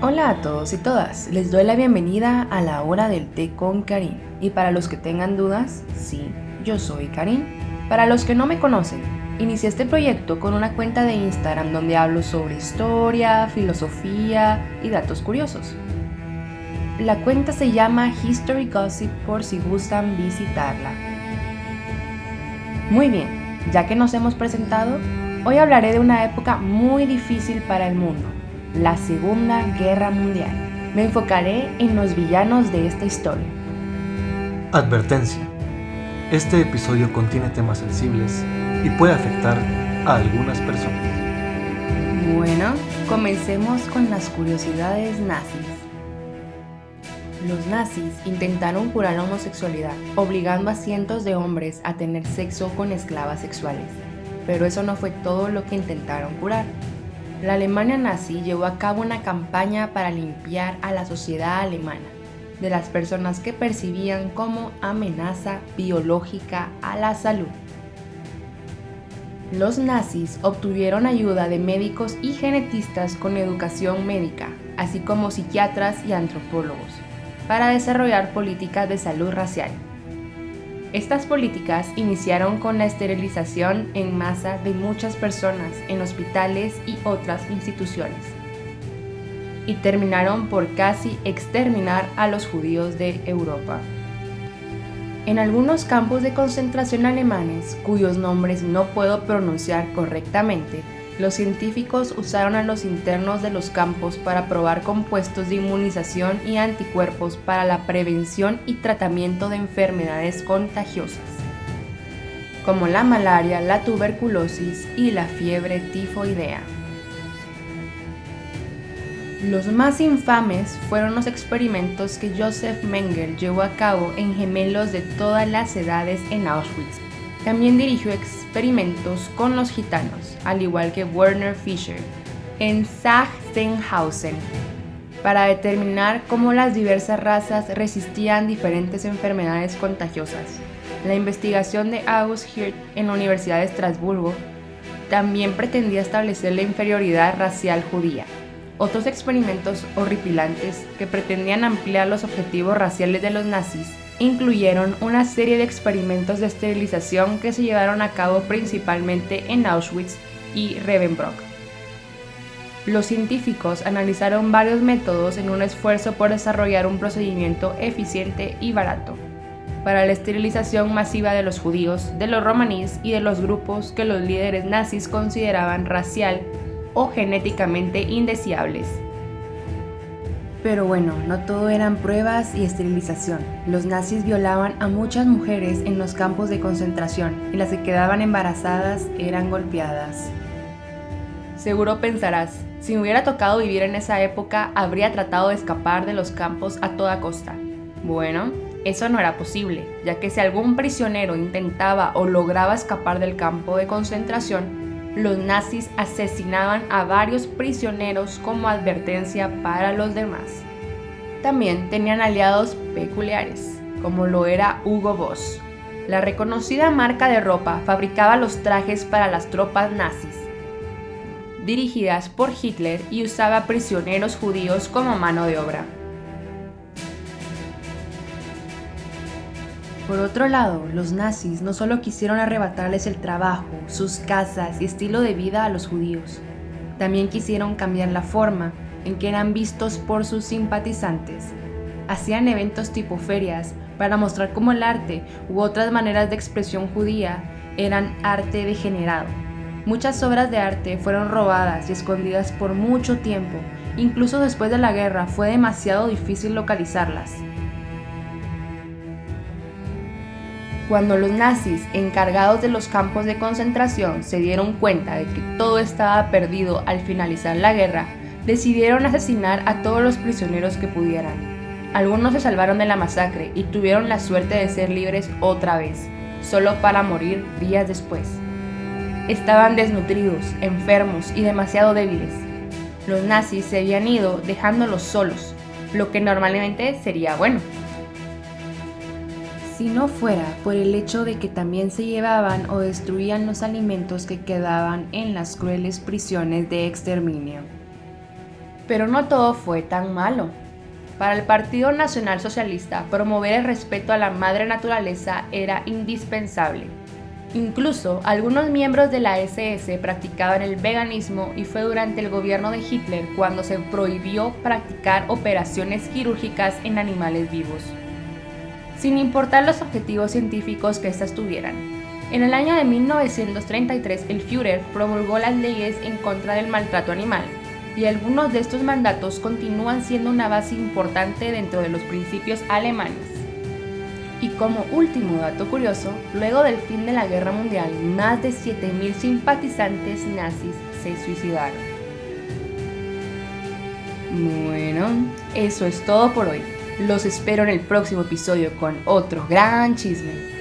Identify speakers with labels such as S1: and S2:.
S1: Hola a todos y todas, les doy la bienvenida a la hora del té con Karim. Y para los que tengan dudas, sí, yo soy Karim. Para los que no me conocen, inicié este proyecto con una cuenta de Instagram donde hablo sobre historia, filosofía y datos curiosos. La cuenta se llama History Gossip por si gustan visitarla. Muy bien, ya que nos hemos presentado, hoy hablaré de una época muy difícil para el mundo, la Segunda Guerra Mundial. Me enfocaré en los villanos de esta historia.
S2: Advertencia. Este episodio contiene temas sensibles y puede afectar a algunas personas.
S1: Bueno, comencemos con las curiosidades nazis. Los nazis intentaron curar la homosexualidad, obligando a cientos de hombres a tener sexo con esclavas sexuales. Pero eso no fue todo lo que intentaron curar. La Alemania nazi llevó a cabo una campaña para limpiar a la sociedad alemana de las personas que percibían como amenaza biológica a la salud. Los nazis obtuvieron ayuda de médicos y genetistas con educación médica, así como psiquiatras y antropólogos, para desarrollar políticas de salud racial. Estas políticas iniciaron con la esterilización en masa de muchas personas en hospitales y otras instituciones, y terminaron por casi exterminar a los judíos de Europa. En algunos campos de concentración alemanes, cuyos nombres no puedo pronunciar correctamente, los científicos usaron a los internos de los campos para probar compuestos de inmunización y anticuerpos para la prevención y tratamiento de enfermedades contagiosas, como la malaria, la tuberculosis y la fiebre tifoidea. Los más infames fueron los experimentos que Joseph Mengele llevó a cabo en gemelos de todas las edades en Auschwitz. También dirigió experimentos con los gitanos, al igual que Werner Fischer, en Sachsenhausen, para determinar cómo las diversas razas resistían diferentes enfermedades contagiosas. La investigación de August Hirt en la Universidad de Estrasburgo también pretendía establecer la inferioridad racial judía. Otros experimentos horripilantes que pretendían ampliar los objetivos raciales de los nazis incluyeron una serie de experimentos de esterilización que se llevaron a cabo principalmente en Auschwitz y Ravensbrück. Los científicos analizaron varios métodos en un esfuerzo por desarrollar un procedimiento eficiente y barato para la esterilización masiva de los judíos, de los romaníes y de los grupos que los líderes nazis consideraban racial o genéticamente indeseables. Pero bueno, no todo eran pruebas y esterilización. Los nazis violaban a muchas mujeres en los campos de concentración y las que quedaban embarazadas eran golpeadas. Seguro pensarás, si me hubiera tocado vivir en esa época, habría tratado de escapar de los campos a toda costa. Bueno, eso no era posible, ya que si algún prisionero intentaba o lograba escapar del campo de concentración, los nazis asesinaban a varios prisioneros como advertencia para los demás. También tenían aliados peculiares, como lo era Hugo Boss. La reconocida marca de ropa fabricaba los trajes para las tropas nazis, dirigidas por Hitler y usaba prisioneros judíos como mano de obra. Por otro lado, los nazis no solo quisieron arrebatarles el trabajo, sus casas y estilo de vida a los judíos, también quisieron cambiar la forma en que eran vistos por sus simpatizantes. Hacían eventos tipo ferias para mostrar cómo el arte u otras maneras de expresión judía eran arte degenerado. Muchas obras de arte fueron robadas y escondidas por mucho tiempo, incluso después de la guerra fue demasiado difícil localizarlas. Cuando los nazis encargados de los campos de concentración se dieron cuenta de que todo estaba perdido al finalizar la guerra, decidieron asesinar a todos los prisioneros que pudieran. Algunos se salvaron de la masacre y tuvieron la suerte de ser libres otra vez, solo para morir días después. Estaban desnutridos, enfermos y demasiado débiles. Los nazis se habían ido dejándolos solos, lo que normalmente sería bueno si no fuera por el hecho de que también se llevaban o destruían los alimentos que quedaban en las crueles prisiones de exterminio. Pero no todo fue tan malo. Para el Partido Nacional Socialista, promover el respeto a la madre naturaleza era indispensable. Incluso algunos miembros de la SS practicaban el veganismo y fue durante el gobierno de Hitler cuando se prohibió practicar operaciones quirúrgicas en animales vivos, sin importar los objetivos científicos que éstas tuvieran. En el año de 1933 el Führer promulgó las leyes en contra del maltrato animal, y algunos de estos mandatos continúan siendo una base importante dentro de los principios alemanes. Y como último dato curioso, luego del fin de la Guerra Mundial, más de 7.000 simpatizantes nazis se suicidaron. Bueno, eso es todo por hoy. Los espero en el próximo episodio con otro gran chisme.